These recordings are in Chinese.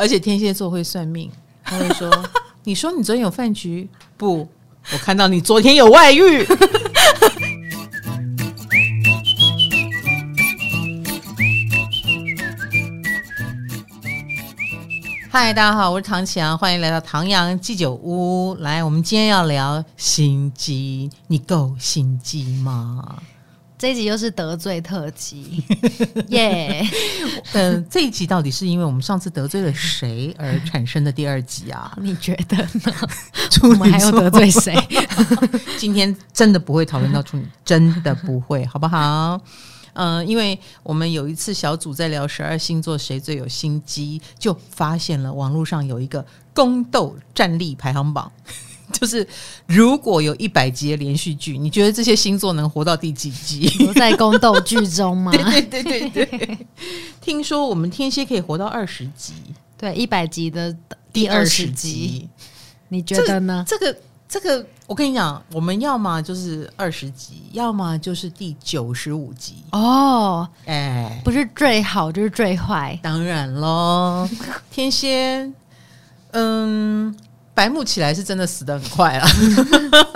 而且天蝎座会算命，他会说：“你说你昨天有饭局？不，我看到你昨天有外遇。”嗨，大家好，我是唐綺阳，欢迎来到唐阳鸡酒屋。来，我们今天要聊心机，你够心机吗？这一集又是得罪特辑，耶！嗯，这一集到底是因为我们上次得罪了谁而产生的第二集啊？你觉得呢？我们还要得罪谁？今天真的不会讨论到处女，真的不会，好不好？嗯、呃，因为我们有一次小组在聊十二星座谁最有心机，就发现了网络上有一个宫斗战力排行榜，就是如果有一百集的连续剧，你觉得这些星座能活到第几集？不在宫斗剧中吗？对对对对对。听说我们天蝎可以活到二十集，对，一百集的第二十集，你觉得呢？这个。这个我跟你讲，我们要么就是二十集，要么就是第九十五集哦。哎，不是最好就是最坏，当然喽。天蝎，嗯，白目起来是真的死得很快啊。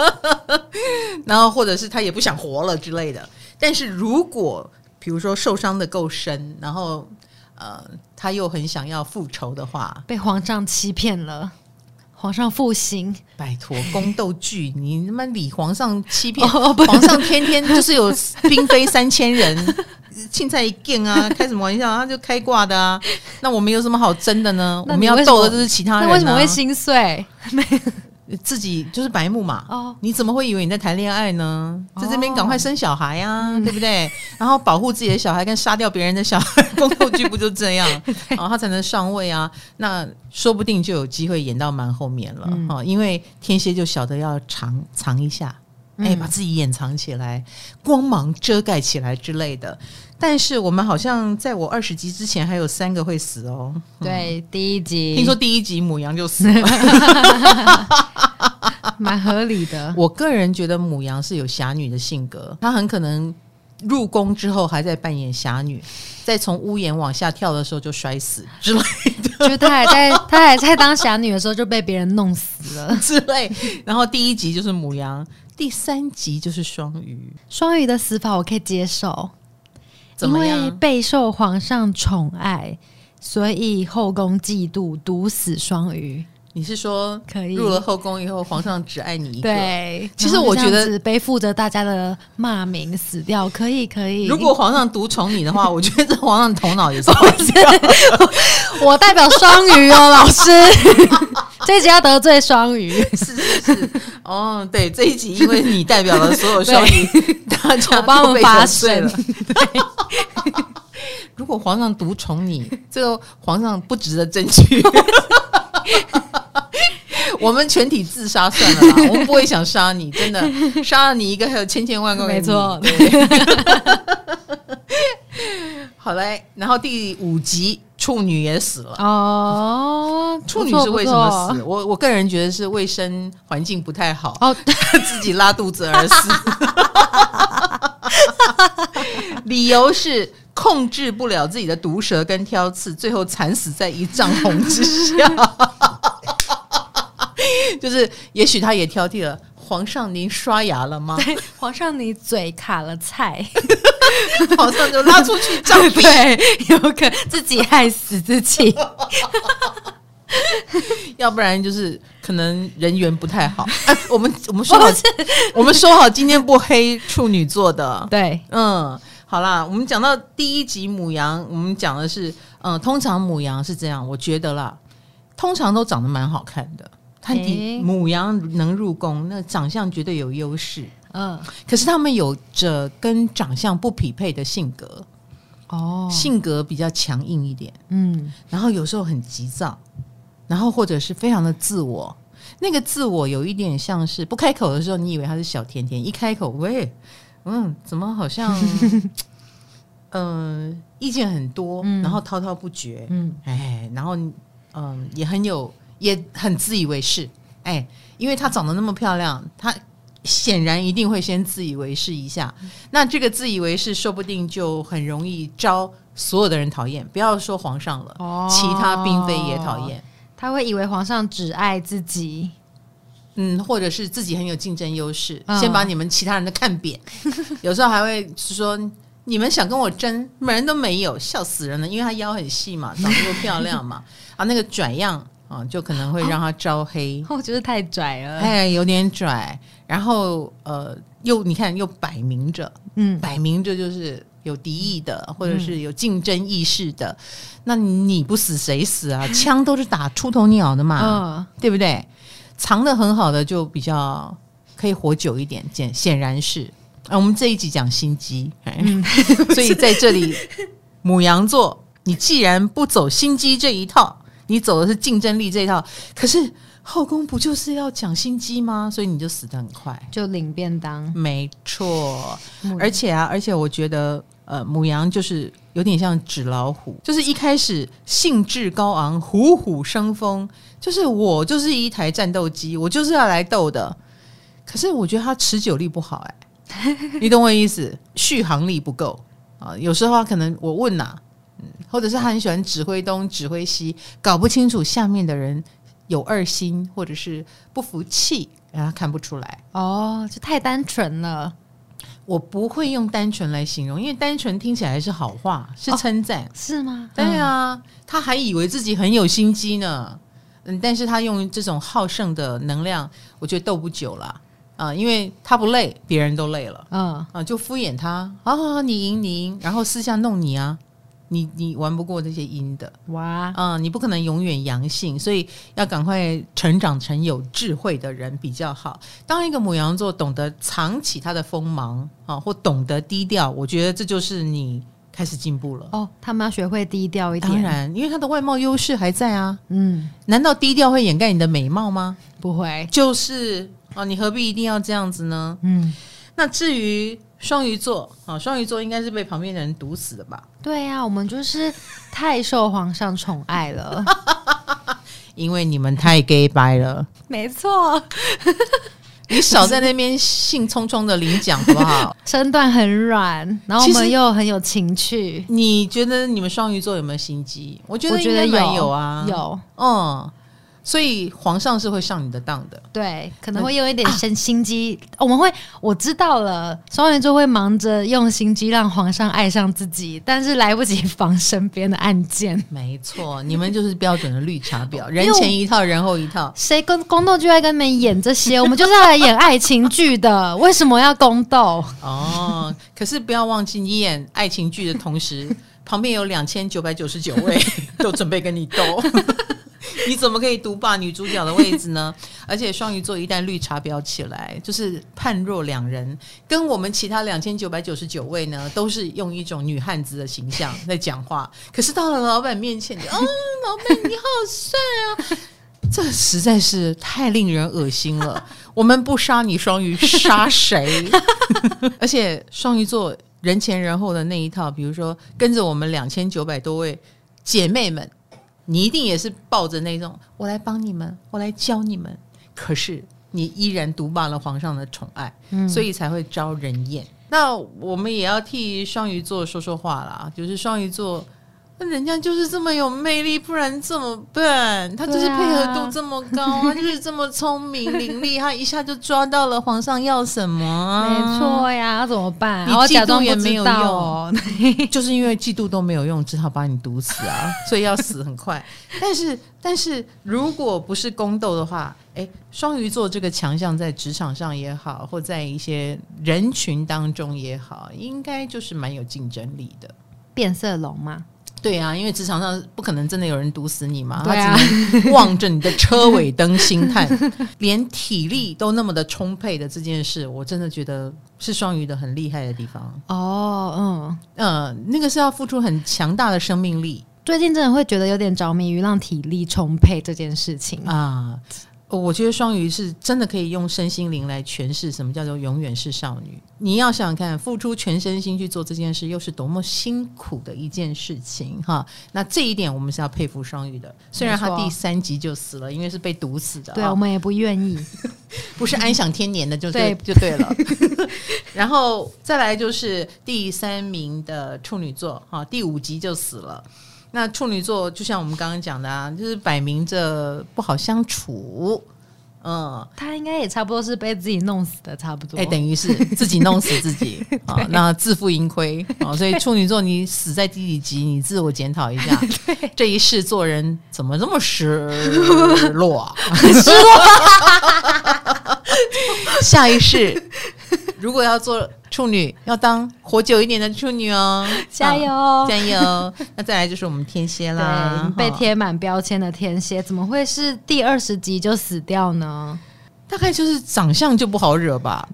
然后或者是他也不想活了之类的。但是如果比如说受伤的够深，然后呃他又很想要复仇的话，被皇上欺骗了。皇上复兴，拜托，宫斗剧，你他妈理皇上欺骗、哦、皇上，天天就是有嫔妃三千人，青菜一见啊，开什么玩笑？他就开挂的啊。那我们有什么好争的呢？我们要斗的就是其他人、啊。那为什么会心碎？自己就是白目嘛，哦，你怎么会以为你在谈恋爱呢？在这边赶快生小孩啊，哦、对不对？然后保护自己的小孩，跟杀掉别人的小孩，宫斗剧不就这样？然后他才能上位啊。那说不定就有机会演到蛮后面了，嗯、因为天蝎就晓得要藏藏一下，哎、欸，把自己掩藏起来，光芒遮盖起来之类的。但是我们好像在我二十集之前还有三个会死哦。对，嗯、第一集听说第一集母羊就死了，蛮合理的。我个人觉得母羊是有侠女的性格，她很可能入宫之后还在扮演侠女，在从屋檐往下跳的时候就摔死之类的。就她还在她还在当侠女的时候就被别人弄死了 之类。然后第一集就是母羊，第三集就是双鱼。双鱼的死法我可以接受。因为备受皇上宠爱，所以后宫嫉妒，毒死双鱼。你是说，可以入了后宫以后，皇上只爱你一个？对，其实我觉得背负着大家的骂名死掉，可以，可以。如果皇上独宠你的话，我觉得这皇上头脑也是 坏掉。我代表双鱼哦，老师，这一集要得罪双鱼，是是是。哦，对，这一集因为你代表了所有双鱼，大家帮我们发声了。对。如果皇上独宠你，这个皇上不值得争取。我们全体自杀算了啦，我们不会想杀你，真的杀了你一个，还有千千万万个没错。好嘞，然后第五集处女也死了哦。处女是为什么死？我我个人觉得是卫生环境不太好哦，自己拉肚子而死。理由是控制不了自己的毒舌跟挑刺，最后惨死在一丈红之下。就是，也许他也挑剔了。皇上，您刷牙了吗？皇上，你嘴卡了菜。皇上就拉出去杖毙，对，有可能自己害死自己。要不然就是可能人缘不太好。哎，我们我们说好，我们说好今天不黑处女座的。对，嗯，好啦，我们讲到第一集母羊，我们讲的是，嗯，通常母羊是这样，我觉得啦，通常都长得蛮好看的。他的母羊能入宫，那长相绝对有优势。嗯，可是他们有着跟长相不匹配的性格。哦，性格比较强硬一点。嗯，然后有时候很急躁，然后或者是非常的自我。那个自我有一点像是不开口的时候，你以为他是小甜甜，一开口，喂，嗯，怎么好像，嗯、呃，意见很多，然后滔滔不绝。嗯，哎，然后嗯，也很有。也很自以为是，哎，因为她长得那么漂亮，她显然一定会先自以为是一下。那这个自以为是，说不定就很容易招所有的人讨厌，不要说皇上了，哦、其他嫔妃也讨厌。他会以为皇上只爱自己，嗯，或者是自己很有竞争优势，嗯、先把你们其他人都看扁。有时候还会说，你们想跟我争，门都没有，笑死人了。因为他腰很细嘛，长得又漂亮嘛，啊，那个转样啊，就可能会让他招黑。我觉得太拽了，哎，有点拽。然后呃，又你看，又摆明着，嗯，摆明着就是。有敌意的，或者是有竞争意识的，嗯、那你不死谁死啊？枪都是打出头鸟的嘛，哦、对不对？藏的很好的就比较可以活久一点，显显然是。啊，我们这一集讲心机，嗯、所以在这里，母羊座，你既然不走心机这一套，你走的是竞争力这一套，可是后宫不就是要讲心机吗？所以你就死的很快，就领便当，没错。而且啊，而且我觉得。呃，母羊就是有点像纸老虎，就是一开始兴致高昂、虎虎生风，就是我就是一台战斗机，我就是要来斗的。可是我觉得它持久力不好，哎，你懂我意思？续航力不够啊。有时候他可能我问呐、啊，嗯，或者是他很喜欢指挥东、指挥西，搞不清楚下面的人有二心或者是不服气，让他看不出来。哦，这太单纯了。我不会用单纯来形容，因为单纯听起来是好话，是称赞，哦，是吗？对啊，他还以为自己很有心机呢。嗯，但是他用这种好胜的能量，我觉得斗不久了啊，呃，因为他不累，别人都累了，嗯啊，呃，就敷衍他，好好好，你赢你赢，然后私下弄你啊。你你玩不过这些阴的哇，嗯，你不可能永远阳性，所以要赶快成长成有智慧的人比较好。当一个母羊座懂得藏起他的锋芒啊，或懂得低调，我觉得这就是你开始进步了。哦，他们要学会低调一点，当然，因为他的外貌优势还在啊。嗯，难道低调会掩盖你的美貌吗？不会，就是啊，你何必一定要这样子呢？嗯，那至于。双鱼座啊，双鱼座应该是被旁边的人毒死的吧？对呀、啊，我们就是太受皇上宠爱了，因为你们太 gay 掰了。没错，你少在那边兴冲冲的领奖好不好？身段很软，然后我们又很有情趣。你觉得你们双鱼座有没有心机？我觉得应该没有啊，有，嗯。所以皇上是会上你的当的，对，可能会用一点心心机。啊、我们会，我知道了，双鱼座会忙着用心机让皇上爱上自己，但是来不及防身边的案件。没错，你们就是标准的绿茶婊，人前一套，人后一套。谁跟宫斗剧爱跟你们演这些？我们就是要来演爱情剧的，为什么要宫斗？哦，可是不要忘记，你演爱情剧的同时，旁边有两千九百九十九位都准备跟你斗。你怎么可以独霸女主角的位置呢？而且双鱼座一旦绿茶婊起来，就是判若两人。跟我们其他两千九百九十九位呢，都是用一种女汉子的形象在讲话。可是到了老板面前，哦，老板你好帅啊！这实在是太令人恶心了。我们不杀你双鱼，杀谁？而且双鱼座人前人后的那一套，比如说跟着我们两千九百多位姐妹们。你一定也是抱着那种我来帮你们，我来教你们，可是你依然独霸了皇上的宠爱，嗯，所以才会招人厌。那我们也要替双鱼座说说话啦，就是双鱼座。那人家就是这么有魅力，不然怎么办？他就是配合度这么高，啊、他就是这么聪明伶俐，他一下就抓到了皇上要什么，啊。没错呀，那怎么办？你嫉妒也没有用，就是因为嫉妒都没有用，只好把你毒死啊！所以要死很快。但是，但是如果不是宫斗的话，哎，双鱼座这个强项在职场上也好，或在一些人群当中也好，应该就是蛮有竞争力的。变色龙吗？对啊，因为职场上不可能真的有人毒死你嘛，对啊，他只能望着你的车尾灯星探，连体力都那么的充沛的这件事，我真的觉得是双鱼的很厉害的地方。哦，嗯，呃，那个是要付出很强大的生命力。最近真的会觉得有点着迷于让体力充沛这件事情啊。我觉得双鱼是真的可以用身心灵来诠释什么叫做永远是少女。你要想想看，付出全身心去做这件事，又是多么辛苦的一件事情哈。那这一点我们是要佩服双鱼的。虽然他第三集就死了，因为是被毒死的。对，我们也不愿意，不是安享天年的就 对就对了。然后再来就是第三名的处女座哈，第五集就死了。那处女座就像我们刚刚讲的啊，就是摆明着不好相处，嗯，他应该也差不多是被自己弄死的，差不多，哎、欸，等于是自己弄死自己 啊，那自负盈亏啊，所以处女座你死在第几集，你自我检讨一下，这一世做人怎么这么失落啊？失落，下一世 如果要做。处女要当活久一点的处女哦，加油、嗯、加油！那再来就是我们天蝎啦，被贴满标签的天蝎，怎么会是第二十集就死掉呢？大概就是长相就不好惹吧，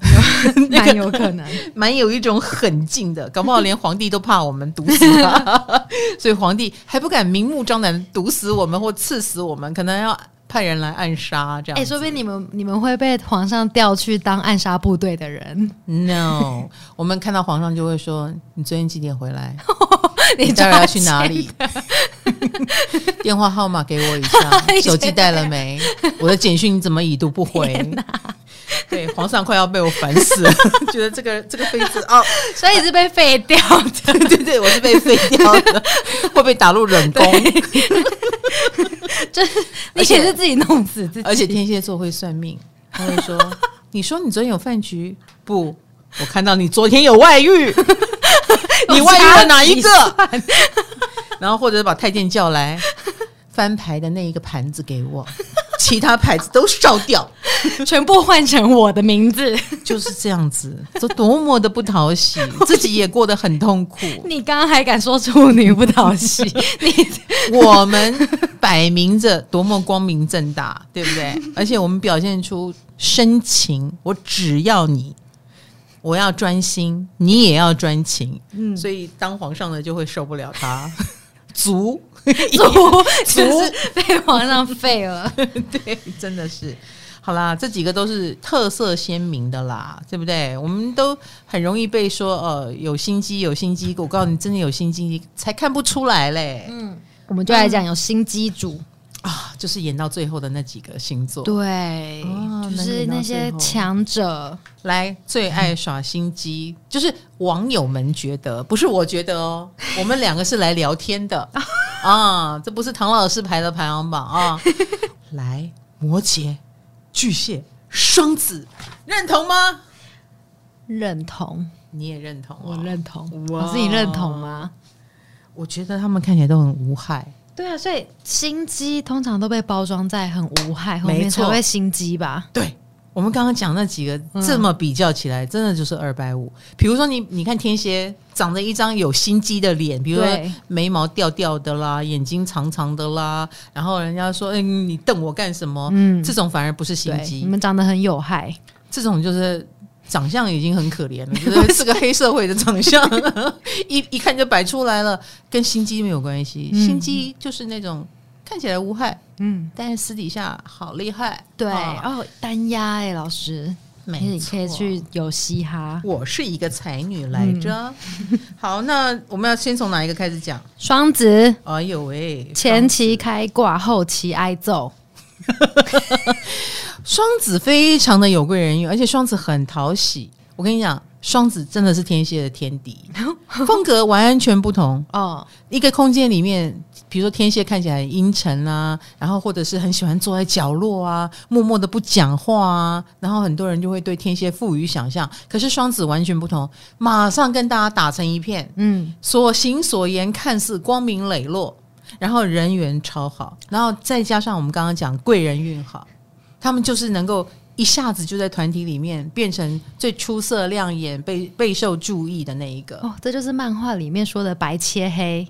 蛮有可能，蛮有一种狠劲的，搞不好连皇帝都怕我们毒死他，所以皇帝还不敢明目张胆毒死我们或刺死我们，可能要。派人来暗杀，这样。哎、欸，说不定你们你们会被皇上调去当暗杀部队的人。No，我们看到皇上就会说：“你昨天几点回来？你待会要去哪里？电话号码给我一下，手机带了没？我的简讯怎么已读不回？” 对，皇上快要被我烦死了，觉得这个这个妃子哦，所以是被废掉的。对对对，我是被废掉的，会被打入冷宫。就是你也是自己弄死自己，而且天蝎座会算命，他会说：“你说你昨天有饭局？不，我看到你昨天有外遇，你外遇了哪一个？”然后或者把太监叫来，翻牌的那一个盘子给我，其他牌子都烧掉，全部换成我的名字，就是这样子，这多么的不讨喜，自己也过得很痛苦。你刚刚还敢说处女不讨喜？你我们摆明着多么光明正大，对不对？而且我们表现出深情，我只要你，我要专心，你也要专情。嗯，所以当皇上的就会受不了他，足。足足被皇上废了，对，真的是。好啦，这几个都是特色鲜明的啦，对不对？我们都很容易被说，呃，有心机，有心机。我告诉你，真的有心机，才看不出来嘞。嗯，我们就来讲有心机主。啊，就是演到最后的那几个星座，对，哦、就是那些强者来最爱耍心机，嗯、就是网友们觉得，不是我觉得哦，我们两个是来聊天的啊，这不是唐老师排的排行榜啊。来，摩羯、巨蟹、双子，认同吗？认同，你也认同、哦，我认同，我自己认同吗？我觉得他们看起来都很无害。对啊，所以心机通常都被包装在很无害后面才会心机吧？对，我们刚刚讲那几个，这么比较起来，嗯、真的就是二百五。比如说你，你看天蝎长着一张有心机的脸，比如说眉毛掉掉的啦，眼睛长长的啦，然后人家说：“哎，你瞪我干什么？”嗯，这种反而不是心机，你们长得很有害，这种就是。长相已经很可怜了，就是是个黑社会的长相，一一看就摆出来了，跟心机没有关系。嗯、心机就是那种看起来无害，嗯，但是私底下好厉害。对，哦，单压哎，老师，没错，你可以去有嘻哈。我是一个才女来着。嗯、好，那我们要先从哪一个开始讲？双子。哎呦喂，前期开挂，后期挨揍。双子非常的有贵人运，而且双子很讨喜。我跟你讲，双子真的是天蝎的天敌，风格完全不同哦。一个空间里面，比如说天蝎看起来阴沉啊，然后或者是很喜欢坐在角落啊，默默的不讲话啊，然后很多人就会对天蝎赋予想象。可是双子完全不同，马上跟大家打成一片，嗯，所行所言看似光明磊落，然后人缘超好，然后再加上我们刚刚讲贵人运好。他们就是能够一下子就在团体里面变成最出色、亮眼、备备受注意的那一个。哦，这就是漫画里面说的“白切黑”，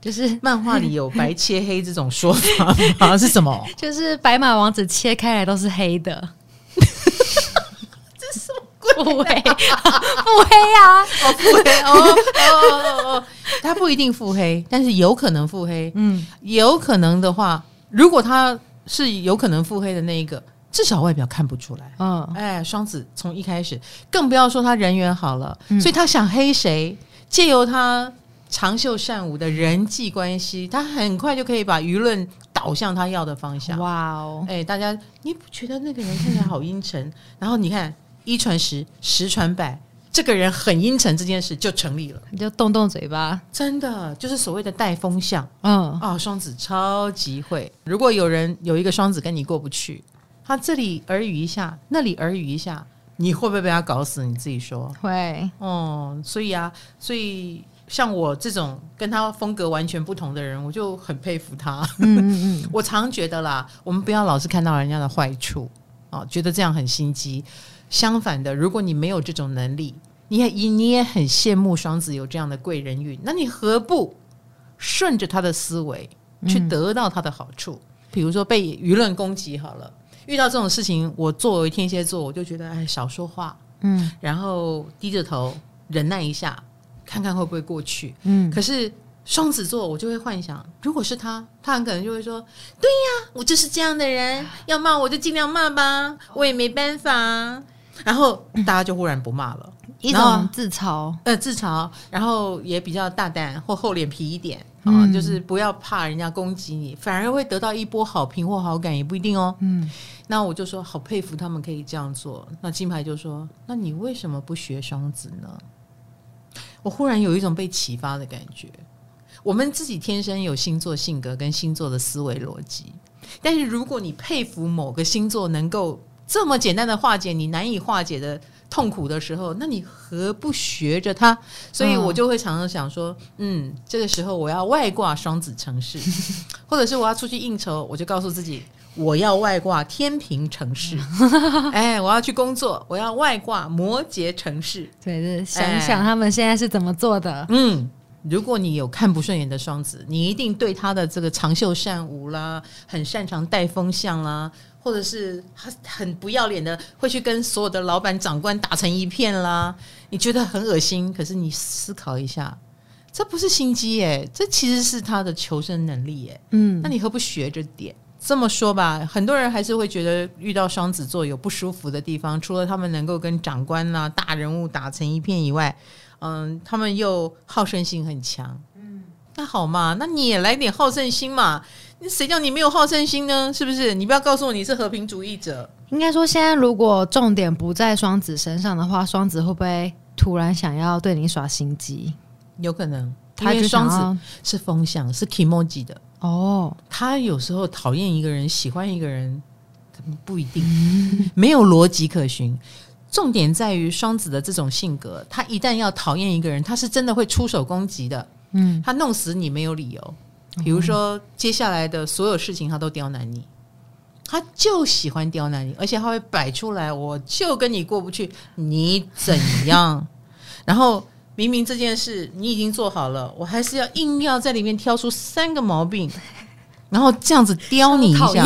就是漫画里有“白切黑”这种说法吗？是什么？就是白马王子切开来都是黑的。这是什么鬼？腹黑，腹黑啊！哦，腹黑哦哦哦哦！他不一定腹黑，但是有可能腹黑。嗯，有可能的话，如果他。是有可能腹黑的那一个，至少外表看不出来。嗯，哎，双子从一开始，更不要说他人缘好了，嗯、所以他想黑谁，借由他长袖善舞的人际关系，他很快就可以把舆论导向他要的方向。哇哦，哎，大家你不觉得那个人看起来好阴沉？然后你看一传十，十传百。这个人很阴沉，这件事就成立了。你就动动嘴巴，真的就是所谓的带风向。嗯啊、哦，双子超级会。如果有人有一个双子跟你过不去，他这里耳语一下，那里耳语一下，你会不会被他搞死？你自己说。会。哦，所以啊，所以像我这种跟他风格完全不同的人，我就很佩服他。嗯嗯嗯。我常觉得啦，我们不要老是看到人家的坏处啊、哦，觉得这样很心机。相反的，如果你没有这种能力，你也你也很羡慕双子有这样的贵人运，那你何不顺着他的思维去得到他的好处？嗯、比如说被舆论攻击好了，遇到这种事情，我作为天蝎座，我就觉得哎，少说话，嗯，然后低着头忍耐一下，看看会不会过去，嗯。可是双子座，我就会幻想，如果是他，他很可能就会说：“对呀，我就是这样的人，要骂我就尽量骂吧，我也没办法。”然后大家就忽然不骂了，一种自嘲，呃，自嘲，然后也比较大胆或厚脸皮一点啊、嗯，就是不要怕人家攻击你，反而会得到一波好评或好感，也不一定哦。嗯，那我就说好佩服他们可以这样做。那金牌就说：“那你为什么不学双子呢？”我忽然有一种被启发的感觉。我们自己天生有星座性格跟星座的思维逻辑，但是如果你佩服某个星座能够。这么简单的化解你难以化解的痛苦的时候，那你何不学着他？所以我就会常常想说，嗯，这个时候我要外挂双子城市，或者是我要出去应酬，我就告诉自己我要外挂天平城市。哎，我要去工作，我要外挂摩羯城市。对对，想想他们现在是怎么做的。嗯，如果你有看不顺眼的双子，你一定对他的这个长袖善舞啦，很擅长带风向啦。或者是他很不要脸的，会去跟所有的老板长官打成一片啦。你觉得很恶心，可是你思考一下，这不是心机耶，这其实是他的求生能力耶。嗯，那你何不学着点？这么说吧，很多人还是会觉得遇到双子座有不舒服的地方，除了他们能够跟长官呐、大人物打成一片以外，嗯，他们又好胜心很强。嗯，那好嘛，那你也来点好胜心嘛。谁叫你没有好胜心呢？是不是？你不要告诉我你是和平主义者。应该说，现在如果重点不在双子身上的话，双子会不会突然想要对你耍心机？有可能，他就双子是风向，是 kimoji 的哦。他有时候讨厌一个人，喜欢一个人，不一定，没有逻辑可循。重点在于双子的这种性格，他一旦要讨厌一个人，他是真的会出手攻击的。嗯，他弄死你没有理由。比如说，接下来的所有事情他都刁难你，他就喜欢刁难你，而且他会摆出来，我就跟你过不去，你怎样？然后明明这件事你已经做好了，我还是要硬要在里面挑出三个毛病，然后这样子刁你一下，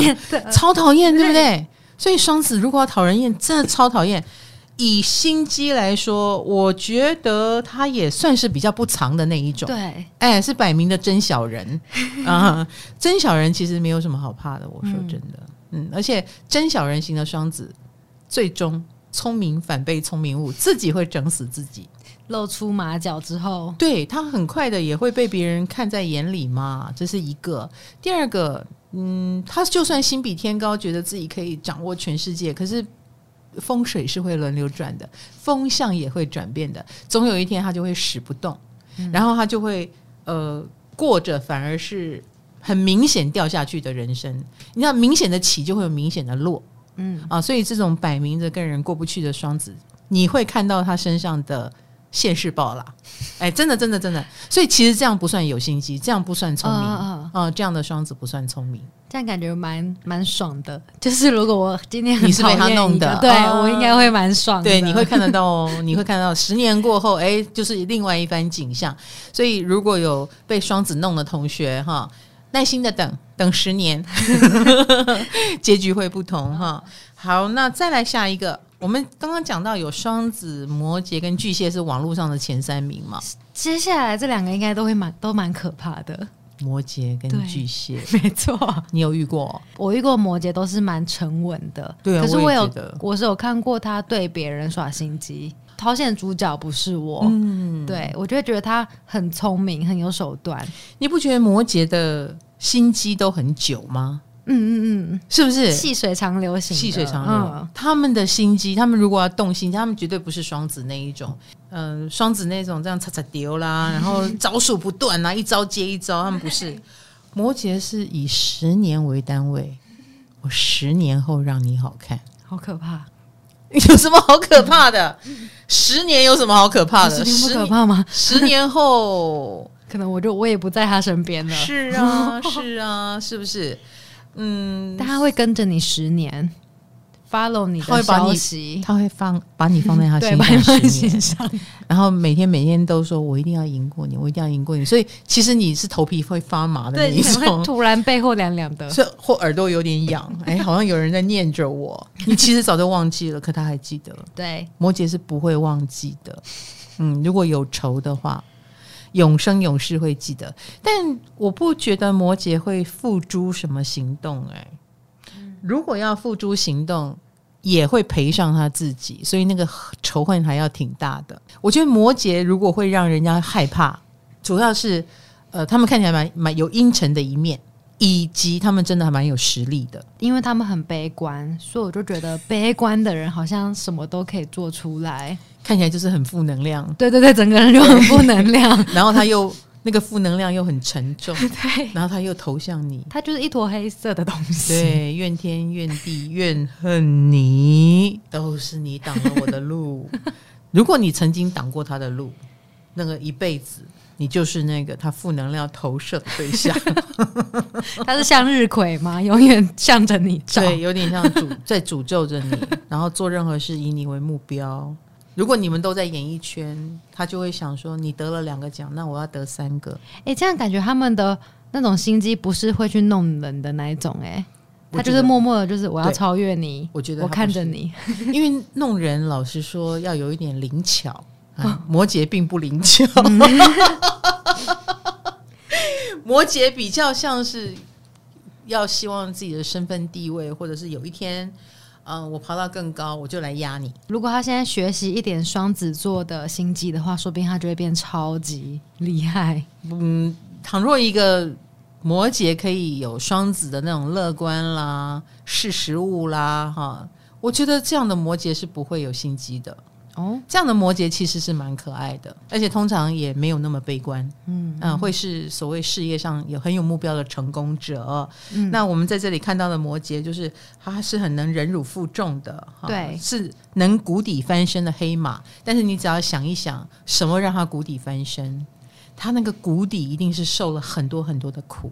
超讨厌，对不对？所以双子如果要讨人厌，真的超讨厌。以心机来说，我觉得他也算是比较不藏的那一种。对，哎，是摆明的真小人 啊！真小人其实没有什么好怕的。我说真的，嗯，嗯，而且真小人型的双子，最终聪明反被聪明误，自己会整死自己。露出马脚之后，对，他很快的也会被别人看在眼里嘛。这是一个。第二个，嗯，他就算心比天高，觉得自己可以掌握全世界，可是。风水是会轮流转的，风向也会转变的，总有一天他就会使不动，嗯、然后他就会呃过着反而是很明显掉下去的人生。你知道，明显的起就会有明显的落，嗯。啊，所以这种摆明着跟人过不去的双子，你会看到他身上的现世报啦。哎，真的，真的，真的，所以其实这样不算有心机，这样不算聪明啊、呃呃，这样的双子不算聪明。这样感觉蛮蛮爽的，就是如果我今天你是被他弄的，对、哦、我应该会蛮爽的。对，你会看得到哦，你会看到十年过后，哎，就是另外一番景象。所以如果有被双子弄的同学哈，耐心的等等十年，结局会不同哈。好，那再来下一个，我们刚刚讲到有双子、摩羯跟巨蟹是网络上的前三名嘛，接下来这两个应该都会蛮都蛮可怕的。摩羯跟巨蟹，没错，你有遇过？我遇过摩羯都是蛮沉稳的，对啊。可是我有，我，我是有看过他对别人耍心机，掏线主角不是我。嗯，对，我就会觉得他很聪明，很有手段。你不觉得摩羯的心机都很久吗？嗯嗯嗯，是不是细水长流型？细水长流，嗯、他们的心机，他们如果要动心，他们绝对不是双子那一种。嗯、呃，双子那种这样擦擦丢啦，然后招数不断啊，一招接一招。他们不是，摩羯是以十年为单位，我十年后让你好看，好可怕。有什么好可怕的？十年有什么好可怕的？十年不可怕吗？十年后，可能我就我也不在他身边了。是啊，是啊，是不是？嗯，但他会跟着你十年，follow 你的消息，他会放把你放在他心上然后每天每天都说：“我一定要赢过你，我一定要赢过你。”所以其实你是头皮会发麻的那一种，突然背后凉凉的，是或耳朵有点痒，哎，好像有人在念着我。你其实早就忘记了，可他还记得。对，摩羯是不会忘记的。嗯，如果有仇的话。永生永世会记得，但我不觉得摩羯会付诸什么行动。哎，如果要付诸行动，也会赔上他自己，所以那个仇恨还要挺大的。我觉得摩羯如果会让人家害怕，主要是呃，他们看起来蛮蛮有阴沉的一面，以及他们真的还蛮有实力的，因为他们很悲观，所以我就觉得悲观的人好像什么都可以做出来。看起来就是很负能量，对对对，整个人就很负能量。然后他又那个负能量又很沉重，对。然后他又投向你，他就是一坨黑色的东西。对，怨天怨地怨恨你，都是你挡了我的路。如果你曾经挡过他的路，那个一辈子你就是那个他负能量投射的对象。他是向日葵吗？永远向着你照，对，有点像诅在诅咒着你，然后做任何事以你为目标。如果你们都在演艺圈，他就会想说：你得了两个奖，那我要得三个。哎、欸，这样感觉他们的那种心机不是会去弄人的那一种、欸，哎，他就是默默的，就是我要超越你。我觉得我看着你，因为弄人，老实说要有一点灵巧。啊、摩羯并不灵巧，嗯、摩羯比较像是要希望自己的身份地位，或者是有一天。嗯，我爬到更高，我就来压你。如果他现在学习一点双子座的心机的话，说不定他就会变超级厉害。嗯，倘若一个摩羯可以有双子的那种乐观啦、识时务啦，哈，我觉得这样的摩羯是不会有心机的。哦，这样的摩羯其实是蛮可爱的，而且通常也没有那么悲观，嗯嗯，会是所谓事业上有很有目标的成功者。嗯，那我们在这里看到的摩羯，就是他是很能忍辱负重的，对，是能谷底翻身的黑马。但是你只要想一想，什么让他谷底翻身？他那个谷底一定是受了很多很多的苦。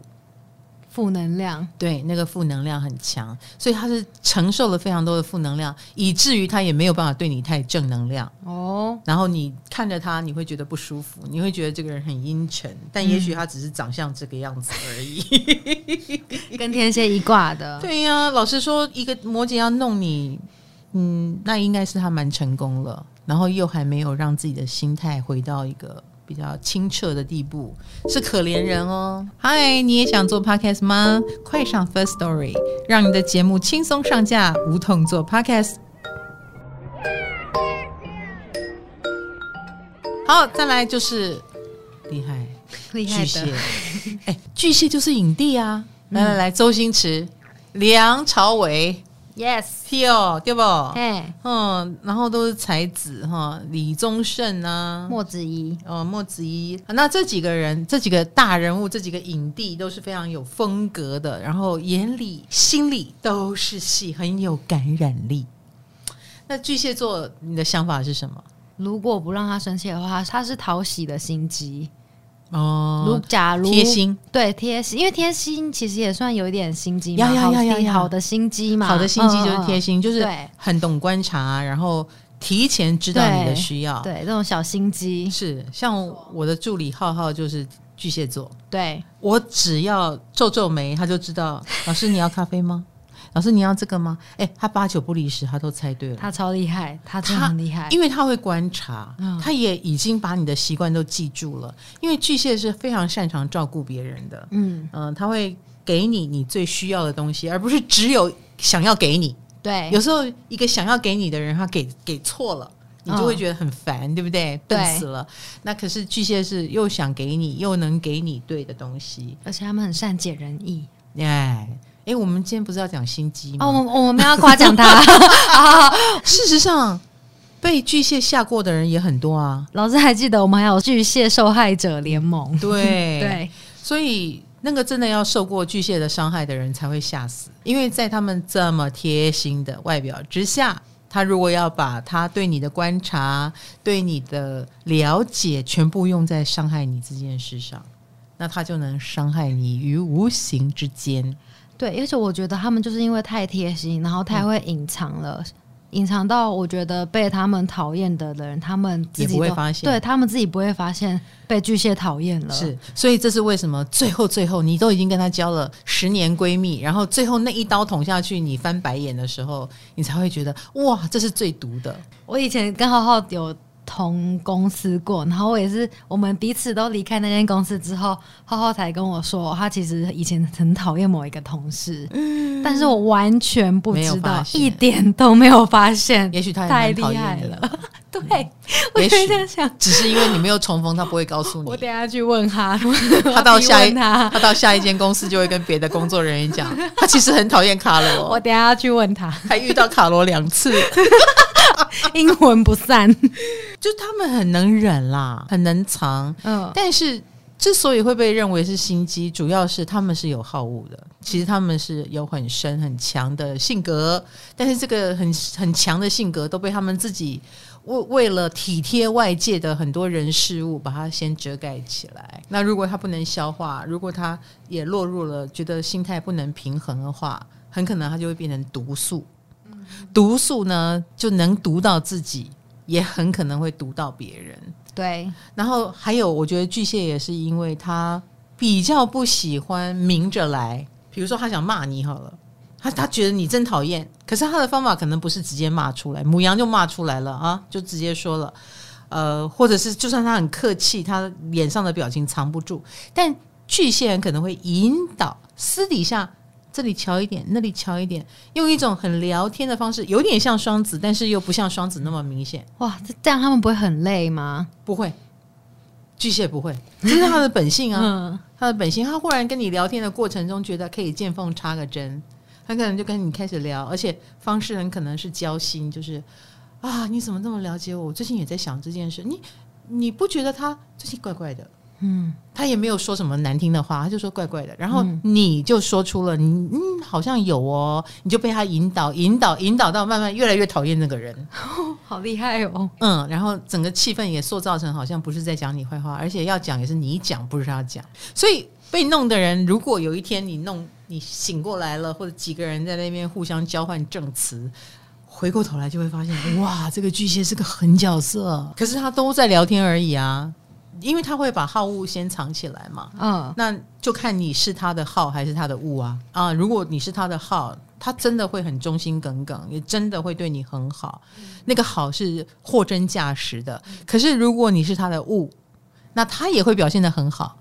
负能量，对，那个负能量很强，所以他是承受了非常多的负能量，以至于他也没有办法对你太正能量哦。然后你看着他，你会觉得不舒服，你会觉得这个人很阴沉，但也许他只是长相这个样子而已，嗯、跟天蝎一挂的。对呀、啊，老实说，一个摩羯要弄你，嗯，那应该是他蛮成功了，然后又还没有让自己的心态回到一个。比较清澈的地步是可怜人哦。嗨，你也想做 podcast 吗？快上 First Story，让你的节目轻松上架，无痛做 podcast。好，再来就是厉害，厉害的巨蟹。哎，巨蟹就是影帝啊！来来来，周星驰、梁朝伟。Yes，T.O. 对不？哎，嗯，然后都是才子哈，李宗盛啊，莫子仪，哦，莫子仪。那这几个人，这几个大人物，这几个影帝都是非常有风格的，然后眼里心里都是戏，很有感染力。那巨蟹座，你的想法是什么？如果不让他生气的话，他是讨喜的心机。哦，如假如贴心，对贴心，因为贴心其实也算有一点心机嘛，好的好的心机嘛，好的心机就是贴心，就是很懂观察，然后提前知道你的需要，对这种小心机。是。像我的助理浩浩就是巨蟹座，对，我只要皱皱眉，他就知道老师你要咖啡吗？老师你要这个吗？哎，他八九不离十，他都猜对了。他超厉害，他真的很厉害，因为他会观察，嗯他也已经把你的习惯都记住了。因为巨蟹是非常擅长照顾别人的，嗯嗯、他会给你你最需要的东西，而不是只有想要给你。对，有时候一个想要给你的人，他给给错了。你就会觉得很烦，嗯、对不对？笨死了。那可是巨蟹是又想给你，又能给你对的东西，而且他们很善解人意。哎，哎，我们今天不是要讲心机吗？哦，我我们要夸奖他。事实上，被巨蟹吓过的人也很多啊。老师还记得我们还有巨蟹受害者联盟？对 对，所以那个真的要受过巨蟹的伤害的人才会吓死，因为在他们这么贴心的外表之下。他如果要把他对你的观察、对你的了解全部用在伤害你这件事上，那他就能伤害你于无形之间。对，而且我觉得他们就是因为太贴心，然后太会隐藏了。嗯隐藏到我觉得被他们讨厌的人，他们自己也不会发现，对他们自己不会发现被巨蟹讨厌了。是，所以这是为什么最后最后你都已经跟他交了十年闺蜜，然后最后那一刀捅下去，你翻白眼的时候，你才会觉得哇，这是最毒的。我以前跟浩浩有同公司过，然后我也是，我们彼此都离开那间公司之后，浩浩才跟我说，他其实以前很讨厌某一个同事，嗯，但是我完全不知道，一点都没有发现。也许他太厉害了，对，我也这样想，只是因为你没有重逢，他不会告诉你。我等下去问他，他到下一他，他到下一间公司就会跟别的工作人员讲，他其实很讨厌卡罗。我等下去问他，还遇到卡罗两次。阴魂不散，就他们很能忍啦，很能藏。嗯，但是之所以会被认为是心机，主要是他们是有好恶的。其实他们是有很深很强的性格，但是这个很很强的性格都被他们自己为为了体贴外界的很多人事物，把它先遮盖起来。那如果他不能消化，如果他也落入了觉得心态不能平衡的话，很可能他就会变成毒素。毒素呢，就能毒到自己，也很可能会毒到别人。对，然后还有，我觉得巨蟹也是因为他比较不喜欢明着来，比如说他想骂你好了，他他觉得你真讨厌，可是他的方法可能不是直接骂出来，母羊就骂出来了啊，就直接说了，呃，或者是就算他很客气，他脸上的表情藏不住，但巨蟹人可能会引导私底下。这里瞧一点，那里瞧一点，用一种很聊天的方式，有点像双子，但是又不像双子那么明显。哇，这这样他们不会很累吗？不会，巨蟹不会，这是他的本性啊，嗯、他的本性。他忽然跟你聊天的过程中，觉得可以见缝插个针，他可能就跟你开始聊，而且方式很可能是交心，就是啊，你怎么这么了解我？我最近也在想这件事，你你不觉得他最近怪怪的？嗯，他也没有说什么难听的话，他就说怪怪的，然后你就说出了，你嗯，好像有哦，你就被他引导、引导、引导到慢慢越来越讨厌那个人，哦、好厉害哦，嗯，然后整个气氛也塑造成好像不是在讲你坏话，而且要讲也是你讲，不是他讲，所以被弄的人，如果有一天你弄你醒过来了，或者几个人在那边互相交换证词，回过头来就会发现，哇，这个巨蟹是个狠角色，可是他都在聊天而已啊。因为他会把好物先藏起来嘛，嗯，那就看你是他的好还是他的物啊啊！如果你是他的好，他真的会很忠心耿耿，也真的会对你很好，那个好是货真价实的。可是如果你是他的物，那他也会表现的很好，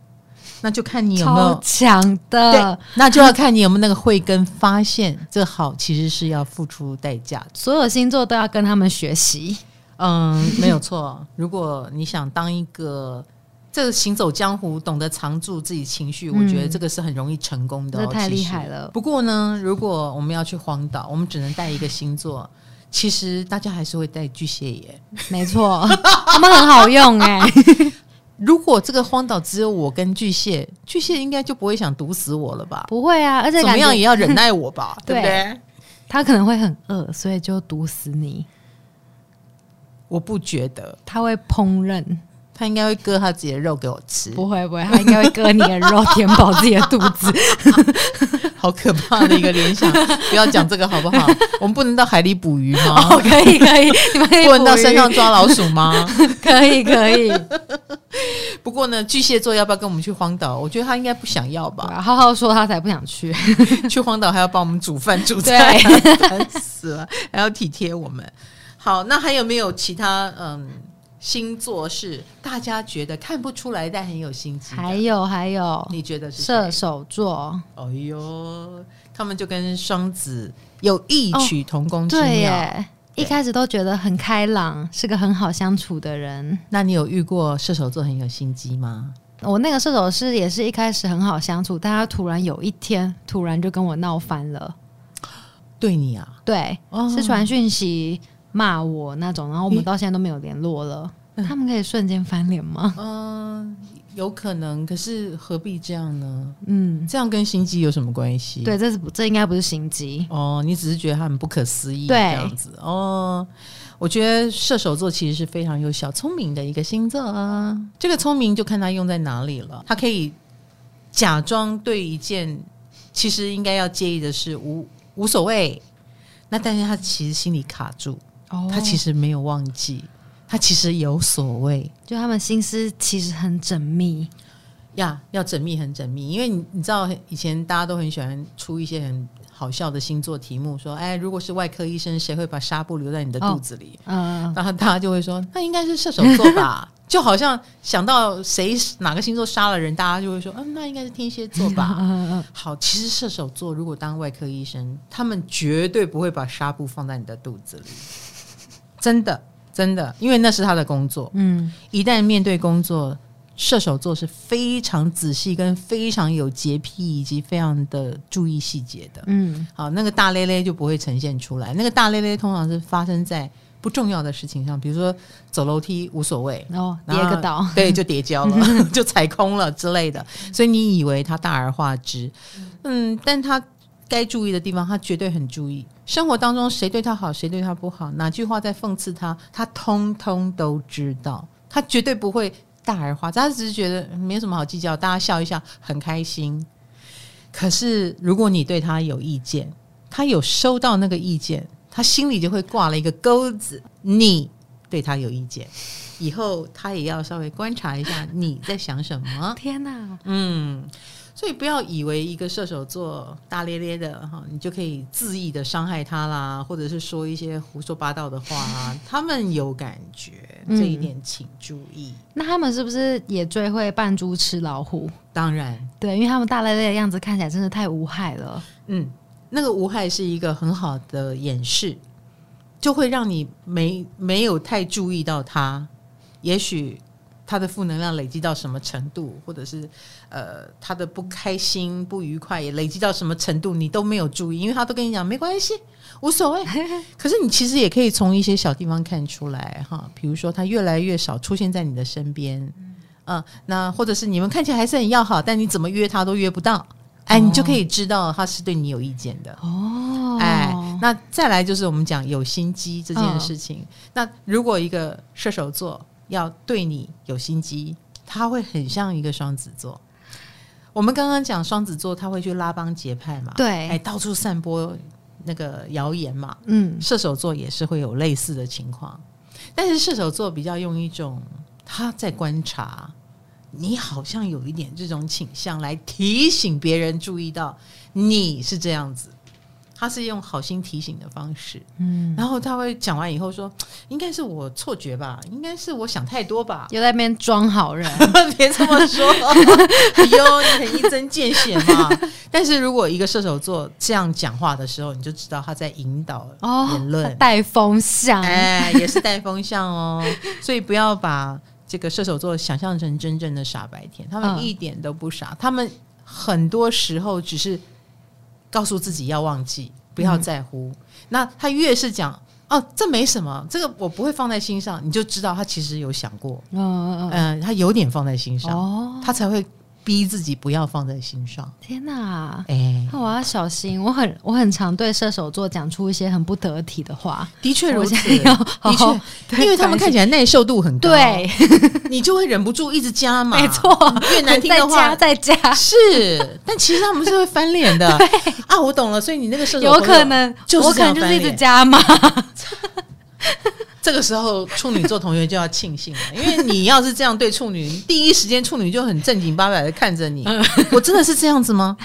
那就看你有没有强的，对，那就要看你有没有那个慧根，发现这好其实是要付出代价，所有星座都要跟他们学习。嗯，没有错。如果你想当一个这个行走江湖、懂得藏住自己情绪，嗯、我觉得这个是很容易成功的、哦。这太厉害了。不过呢，如果我们要去荒岛，我们只能带一个星座。其实大家还是会带巨蟹耶。没错，他们很好用哎。如果这个荒岛只有我跟巨蟹，巨蟹应该就不会想毒死我了吧？不会啊，而且怎么样也要忍耐我吧，对不对？他可能会很饿，所以就毒死你。我不觉得他会烹饪，他应该会割他自己的肉给我吃。不会不会，他应该会割你的肉，填饱自己的肚子。好可怕的一个联想！不要讲这个好不好？我们不能到海里捕鱼吗？哦，可以可以，你们可以 不能到山上抓老鼠吗？可以可以。不过呢，巨蟹座要不要跟我们去荒岛？我觉得他应该不想要吧。浩浩说他才不想去，去荒岛还要帮我们煮饭煮菜，烦死了，还要体贴我们。好，那还有没有其他嗯？星座是大家觉得看不出来，但很有心机。还有还有，你觉得是射手座？哎呦，他们就跟双子有异曲同工之妙。哦、对耶，一开始都觉得很开朗，是个很好相处的人。那你有遇过射手座很有心机吗？我那个射手是也是一开始很好相处，但他突然有一天突然就跟我闹翻了。对你啊？对，哦、是传讯息。骂我那种，然后我们到现在都没有联络了。欸、他们可以瞬间翻脸吗？嗯、呃，有可能。可是何必这样呢？嗯，这样跟心机有什么关系？对，这是不，这应该不是心机哦。你只是觉得他很不可思议，对这样子哦。我觉得射手座其实是非常有小聪明的一个星座啊。这个聪明就看他用在哪里了。他可以假装对一件其实应该要介意的事无无所谓，那但是他其实心里卡住。哦，他其实没有忘记，他其实有所谓，就他们心思其实很缜密。呀，要缜密很缜密，因为你你知道以前大家都很喜欢出一些很好笑的星座题目，说哎，如果是外科医生，谁会把纱布留在你的肚子里？嗯、哦，然后大家就会说，那应该是射手座吧，就好像想到谁哪个星座杀了人，大家就会说，嗯，那应该是天蝎座吧。嗯嗯，好，其实射手座如果当外科医生，他们绝对不会把纱布放在你的肚子里。真的，真的，因为那是他的工作。嗯，一旦面对工作，射手座是非常仔细、跟非常有洁癖，以及非常的注意细节的。嗯，好，那个大咧咧就不会呈现出来。那个大咧咧通常是发生在不重要的事情上，比如说走楼梯无所谓，哦，跌个倒，对，就跌跤了，就踩空了之类的。所以你以为他大而化之，嗯，但他该注意的地方，他绝对很注意。生活当中，谁对他好，谁对他不好，哪句话在讽刺他，他通通都知道。他绝对不会大而化之，他只是觉得没什么好计较，大家笑一笑很开心。可是，如果你对他有意见，他有收到那个意见，他心里就会挂了一个钩子。你对他有意见，以后他也要稍微观察一下你在想什么。天哪，嗯。所以不要以为一个射手座大咧咧的哈，你就可以恣意的伤害他啦，或者是说一些胡说八道的话啊。他们有感觉，这一点请注意。嗯，那他们是不是也最会扮猪吃老虎？当然，对，因为他们大咧咧的样子看起来真的太无害了。嗯，那个无害是一个很好的掩饰，就会让你没没有太注意到他，也许。他的负能量累积到什么程度，或者是呃，他的不开心、不愉快也累积到什么程度，你都没有注意，因为他都跟你讲没关系，无所谓。可是你其实也可以从一些小地方看出来哈，比如说他越来越少出现在你的身边，嗯、呃，那或者是你们看起来还是很要好，但你怎么约他都约不到，哎，你就可以知道他是对你有意见的哦。哎，那再来就是我们讲有心机这件事情，哦、那如果一个射手座。要对你有心机，他会很像一个双子座。我们刚刚讲双子座，他会去拉帮结派嘛？对，哎，到处散播那个谣言嘛。嗯，射手座也是会有类似的情况，但是射手座比较用一种他在观察，你好像有一点这种倾向，来提醒别人注意到你是这样子。他是用好心提醒的方式，嗯，然后他会讲完以后说，应该是我错觉吧，应该是我想太多吧，又在那边装好人，别这么说，哎呦，你很一针见血嘛。但是如果一个射手座这样讲话的时候，你就知道他在引导言论，带风向，哎，也是带风向哦。所以不要把这个射手座想象成真正的傻白甜，他们一点都不傻，他们很多时候只是。告诉自己要忘记，不要在乎。嗯、那他越是讲哦，这没什么，这个我不会放在心上，你就知道他其实有想过。嗯嗯嗯，他有点放在心上，哦、他才会逼自己不要放在心上。天哪！哎、欸，那我要小心。我很我很常对射手座讲出一些很不得体的话。的确如此，的确，因为他们看起来耐受度很高，对，你就会忍不住一直加嘛。没错，越难听的话再加再加。是，但其实他们是会翻脸的。对啊，我懂了。所以你那个射手有可能就是这样，就是一直加嘛。这个时候，处女座同学就要庆幸了，因为你要是这样对处女，第一时间处女就很正经八百的看着你。我真的是这样子吗？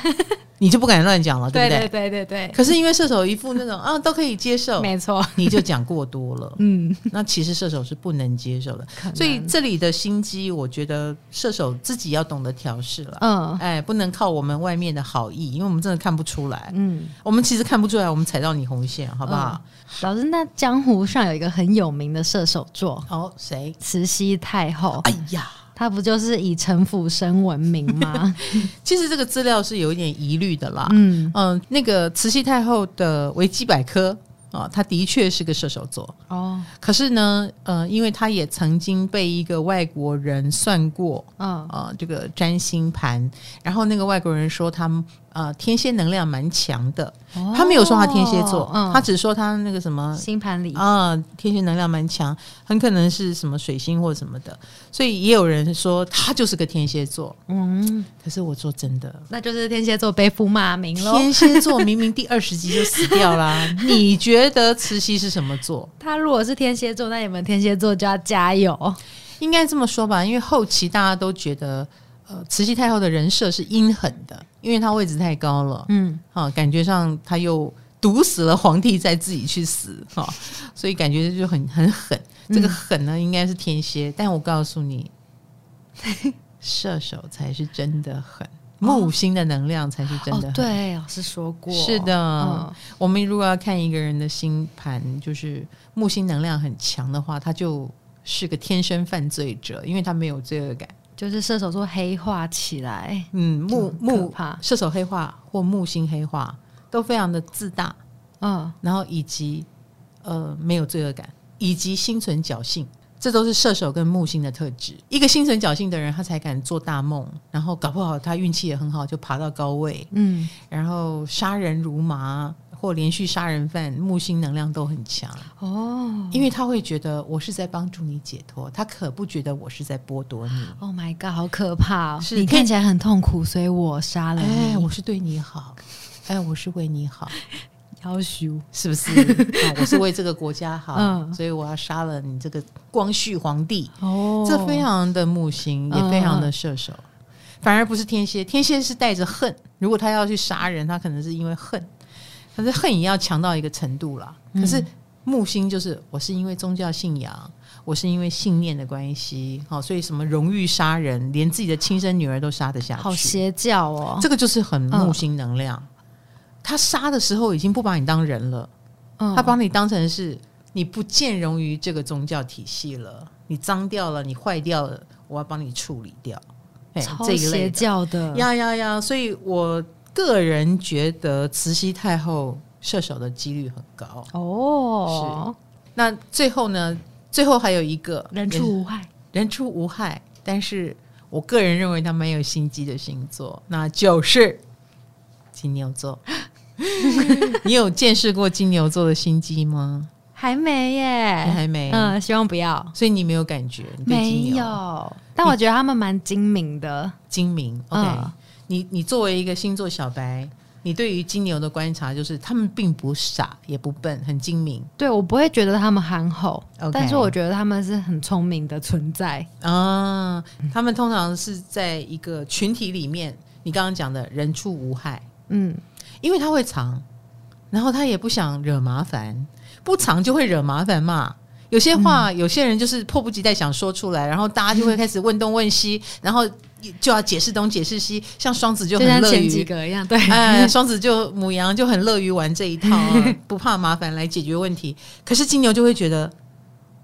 你就不敢乱讲了，对不对？对对对对。可是因为射手一副那种 啊都可以接受，没错，你就讲过多了。嗯，那其实射手是不能接受的，所以这里的心机，我觉得射手自己要懂得调试了。嗯，哎，不能靠我们外面的好意，因为我们真的看不出来。嗯，我们其实看不出来，我们踩到你红线，好不好？老师，那江湖上有一个很有名的射手座哦，谁？慈禧太后。哎呀。他不就是以城府深闻名吗？其实这个资料是有一点疑虑的啦。嗯嗯、呃，那个慈禧太后的维基百科啊，她、呃、的确是个射手座哦。可是呢，呃，因为他也曾经被一个外国人算过，嗯啊、呃，这个占星盘，然后那个外国人说他。呃，天蝎能量蛮强的，哦、他没有说他天蝎座，嗯、他只说他那个什么星盘里啊、呃，天蝎能量蛮强，很可能是什么水星或什么的，所以也有人说他就是个天蝎座。嗯，可是我说真的，那就是天蝎座背负骂名喽。天蝎座明明第二十集就死掉啦，你觉得慈禧是什么座？他如果是天蝎座，那你们天蝎座就要加油。应该这么说吧，因为后期大家都觉得。呃，慈禧太后的人设是阴狠的，因为他位置太高了，嗯，好、啊，感觉上他又毒死了皇帝，再自己去死，哈、啊，所以感觉就很很狠。这个狠呢，应该是天蝎，嗯、但我告诉你，射手才是真的狠，木星的能量才是真的对，老师说过，是的。嗯、我们如果要看一个人的星盘，就是木星能量很强的话，他就是个天生犯罪者，因为他没有罪恶感。就是射手座黑化起来，嗯，木木射手黑化或木星黑化都非常的自大，嗯，然后以及呃没有罪恶感，以及心存侥幸，这都是射手跟木星的特质。一个心存侥幸的人，他才敢做大梦，然后搞不好他运气也很好，就爬到高位，嗯，然后杀人如麻。或连续杀人犯，木星能量都很强哦，因为他会觉得我是在帮助你解脱，他可不觉得我是在剥夺你。Oh my god，好可怕哦！是你看起来很痛苦，所以我杀了你。哎，我是对你好，哎，我是为你好，要羞是不是？哦，我是为这个国家好，嗯，所以我要杀了你这个光绪皇帝。哦，这非常的木星，也非常的射手，嗯，反而不是天蝎。天蝎是带着恨，如果他要去杀人，他可能是因为恨。可是恨也要强到一个程度啦。可是木星就是我是因为宗教信仰，我是因为信念的关系，好，所以什么荣誉杀人，连自己的亲生女儿都杀得下去，好邪教哦！这个就是很木星能量。他杀的时候已经不把你当人了，他把你当成是你不见容于这个宗教体系了，你脏掉了，你坏掉了，我要帮你处理掉。超邪教的呀呀呀！所以我。个人觉得慈禧太后射手的几率很高哦。是，那最后呢？最后还有一个人畜无害，人畜无害。但是我个人认为他没有心机的星座，那就是金牛座。你有见识过金牛座的心机吗？还没耶，还没。嗯，希望不要。所以你没有感觉？没有。但我觉得他们蛮精明的，精明。OK。嗯你你作为一个星座小白，你对于金牛的观察就是他们并不傻也不笨，很精明。对，我不会觉得他们憨厚，Okay. 但是我觉得他们是很聪明的存在啊。他们通常是在一个群体里面，你刚刚讲的人畜无害，嗯，因为他会藏，然后他也不想惹麻烦，不藏就会惹麻烦嘛。有些话，嗯、有些人就是迫不及待想说出来，然后大家就会开始问东问西，嗯、然后。就要解释东解释西，像双子就很乐于几个一样，对，哎，双子就母羊就很乐于玩这一套，啊，不怕麻烦来解决问题。可是金牛就会觉得，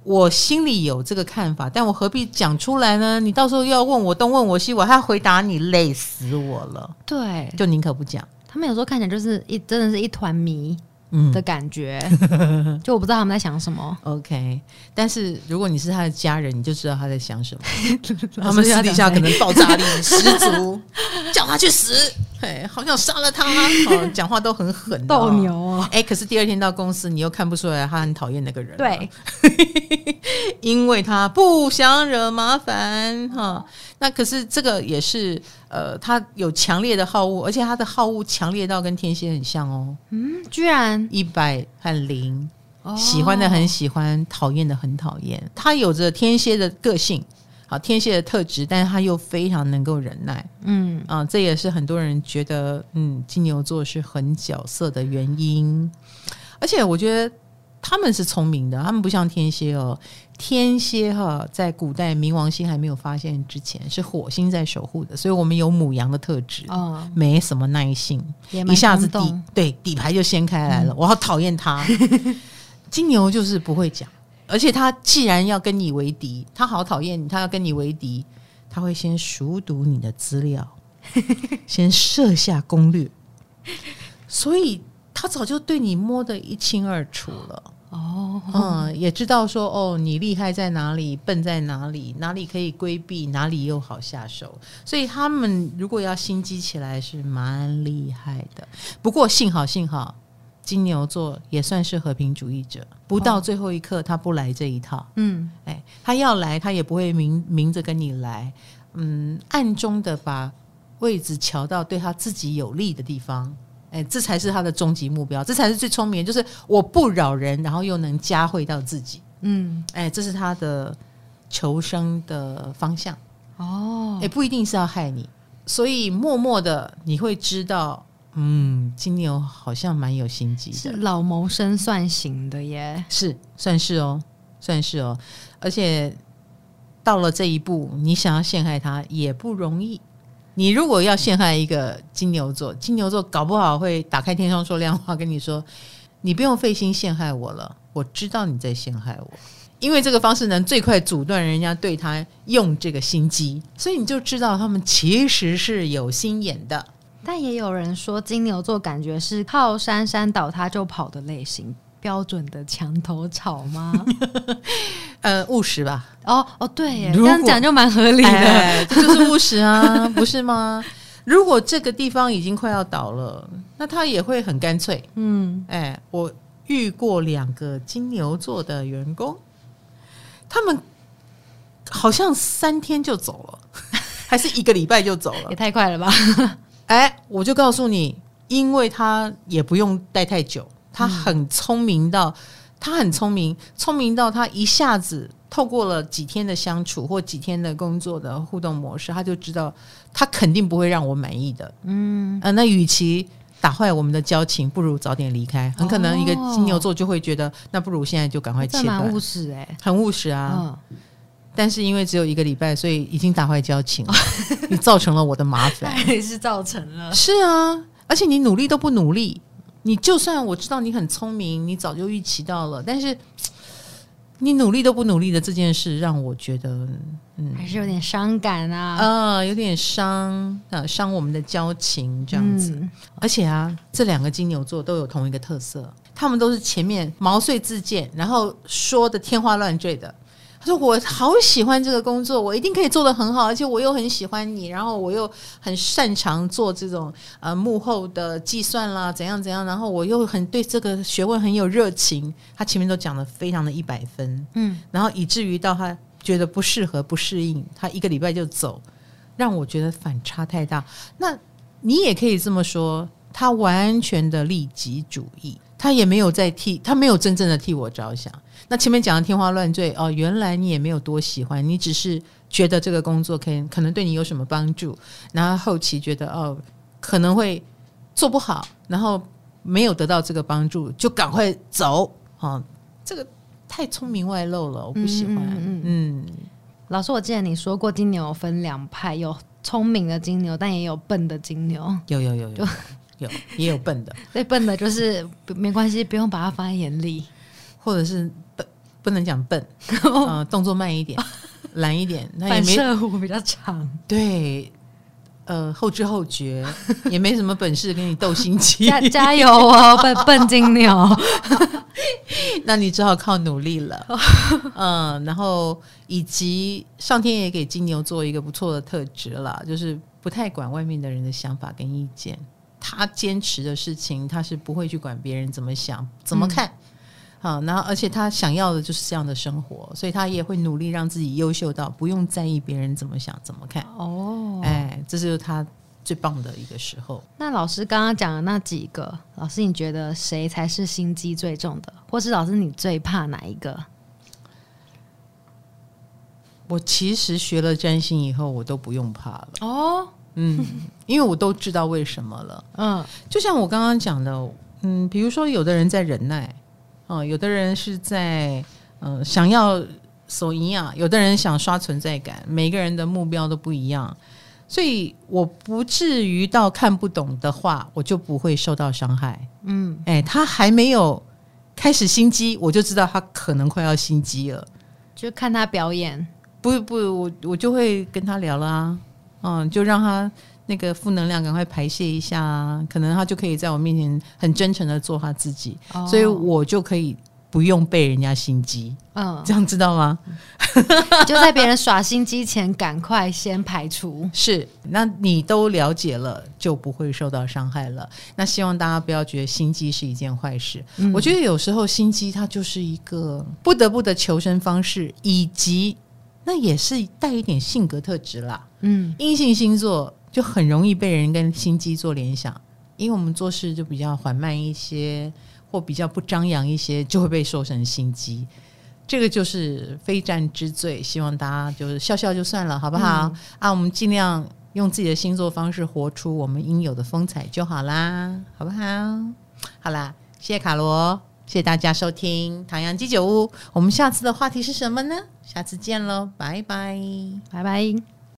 我心里有这个看法，但我何必讲出来呢？你到时候又要问我东问我西，我还要回答你，累死我了。对，就宁可不讲。他们有时候看起来就是一真的是一团谜，的感觉，嗯、就我不知道他们在想什么。OK，但是如果你是他的家人，你就知道他在想什么。他们私底下可能爆炸力十足，叫他去死，哎，好想杀了他，哦，讲话都很狠，斗牛啊。哎，可是第二天到公司，你又看不出来他很讨厌那个人，对，因为他不想惹麻烦哈。哦那可是这个也是，呃，他有强烈的好恶，而且他的好恶强烈到跟天蝎很像哦。嗯，居然一百和零，哦、喜欢的很喜欢，讨厌的很讨厌。他有着天蝎的个性，好天蝎的特质，但是他又非常能够忍耐。嗯啊，这也是很多人觉得，嗯，金牛座是很角色的原因。而且我觉得他们是聪明的，他们不像天蝎哦。天蝎哈，在古代冥王星还没有发现之前，是火星在守护的，所以我们有母羊的特质，哦，没什么耐性，一下子底对底牌就掀开来了，嗯、我好讨厌他。金牛就是不会讲，而且他既然要跟你为敌，他好讨厌你，他要跟你为敌，他会先熟读你的资料，先设下攻略，所以他早就对你摸得一清二楚了。哦，嗯，也知道说哦，你厉害在哪里，笨在哪里，哪里可以规避，哪里又好下手，所以他们如果要心机起来是蛮厉害的。不过幸好幸好，金牛座也算是和平主义者，不到最后一刻他不来这一套。嗯，哎，他要来他也不会明明着跟你来，嗯，暗中的把位置调到对他自己有利的地方。哎，这才是他的终极目标，这才是最聪明的，就是我不扰人，然后又能加惠到自己。嗯，哎，这是他的求生的方向。哦，也不一定是要害你，所以默默的你会知道，嗯，金牛好像蛮有心机的，是老谋深算型的耶，是算是哦，算是哦，而且到了这一步，你想要陷害他也不容易。你如果要陷害一个金牛座，金牛座搞不好会打开天窗说亮话，跟你说：“你不用费心陷害我了，我知道你在陷害我。”因为这个方式能最快阻断人家对他用这个心机，所以你就知道他们其实是有心眼的。但也有人说，金牛座感觉是靠山山倒塌就跑的类型。标准的墙头草吗？呃，务实吧。哦哦，对耶，这样讲就蛮合理的，哎，这就是务实啊，不是吗？如果这个地方已经快要倒了，那他也会很干脆。嗯，哎，我遇过两个金牛座的员工，他们好像三天就走了，还是一个礼拜就走了，也太快了吧？哎，我就告诉你，因为他也不用待太久。他很聪明到，他很聪明，聪明到他一下子透过了几天的相处或几天的工作的互动模式，他就知道他肯定不会让我满意的。嗯，呃，那与其打坏我们的交情，不如早点离开。很可能一个金牛座就会觉得，哦、那不如现在就赶快切断。蛮务实哎，很务实啊。嗯、但是因为只有一个礼拜，所以已经打坏交情了，你造成了我的麻烦，还是造成了。是啊，而且你努力都不努力。你就算我知道你很聪明，你早就预期到了，但是 你努力都不努力的这件事，让我觉得，嗯，还是有点伤感啊，啊，有点伤啊，伤我们的交情这样子。嗯、而且啊，这两个金牛座都有同一个特色，他们都是前面毛遂自荐，然后说的天花乱坠的。他说：“我好喜欢这个工作，我一定可以做得很好，而且我又很喜欢你，然后我又很擅长做这种呃幕后的计算啦，怎样怎样，然后我又很对这个学问很有热情。他前面都讲的非常的一百分，嗯，然后以至于到他觉得不适合、不适应，他一个礼拜就走，让我觉得反差太大。那你也可以这么说，他完全的利己主义，他也没有在替，他没有真正的替我着想。”那前面讲的天花乱坠哦，原来你也没有多喜欢，你只是觉得这个工作可以可能对你有什么帮助，然后后期觉得哦可能会做不好，然后没有得到这个帮助就赶快走哦，这个太聪明外露了，我不喜欢。嗯，嗯，嗯，嗯，老师，我记得你说过金牛分两派，有聪明的金牛，但也有笨的金牛。有有有有有 也有笨的，最笨的就是没关系，不用把它放在眼里，或者是笨。不能讲笨，呃，动作慢一点，懒一点，那也没射弧比较长。对，呃后知后觉，也没什么本事跟你斗心机。加加油哦，笨笨金牛。那你只好靠努力了。嗯，然后以及上天也给金牛做一个不错的特质了，就是不太管外面的人的想法跟意见。他坚持的事情，他是不会去管别人怎么想、怎么看。嗯好，然后而且他想要的就是这样的生活，所以他也会努力让自己优秀到不用在意别人怎么想、怎么看。哦，哎，这就是他最棒的一个时候。那老师刚刚讲的那几个，老师你觉得谁才是心机最重的？或是老师你最怕哪一个？我其实学了占星以后，我都不用怕了。哦，嗯，因为我都知道为什么了。嗯，就像我刚刚讲的，嗯，比如说有的人在忍耐。哦，有的人是在嗯、呃、想要索营养，有的人想刷存在感，每个人的目标都不一样，所以我不至于到看不懂的话，我就不会受到伤害。嗯，哎，他还没有开始心机，我就知道他可能快要心机了，就看他表演。不不，我我就会跟他聊了啊，嗯，就让他。那个负能量赶快排泄一下啊，可能他就可以在我面前很真诚的做他自己，哦、所以我就可以不用被人家心机，嗯，这样知道吗？就在别人耍心机前，赶快先排除。是，那你都了解了，就不会受到伤害了。那希望大家不要觉得心机是一件坏事。嗯、我觉得有时候心机它就是一个不得不的求生方式，以及那也是带一点性格特质啦。嗯，阴性星座。就很容易被人跟心机做联想，因为我们做事就比较缓慢一些，或比较不张扬一些，就会被说成心机。这个就是非战之罪，希望大家就是笑笑就算了，好不好？嗯、啊，我们尽量用自己的星座方式活出我们应有的风采就好啦，好不好？好啦，谢谢卡罗，谢谢大家收听唐阳鸡酒屋。我们下次的话题是什么呢？下次见喽，拜拜，拜拜。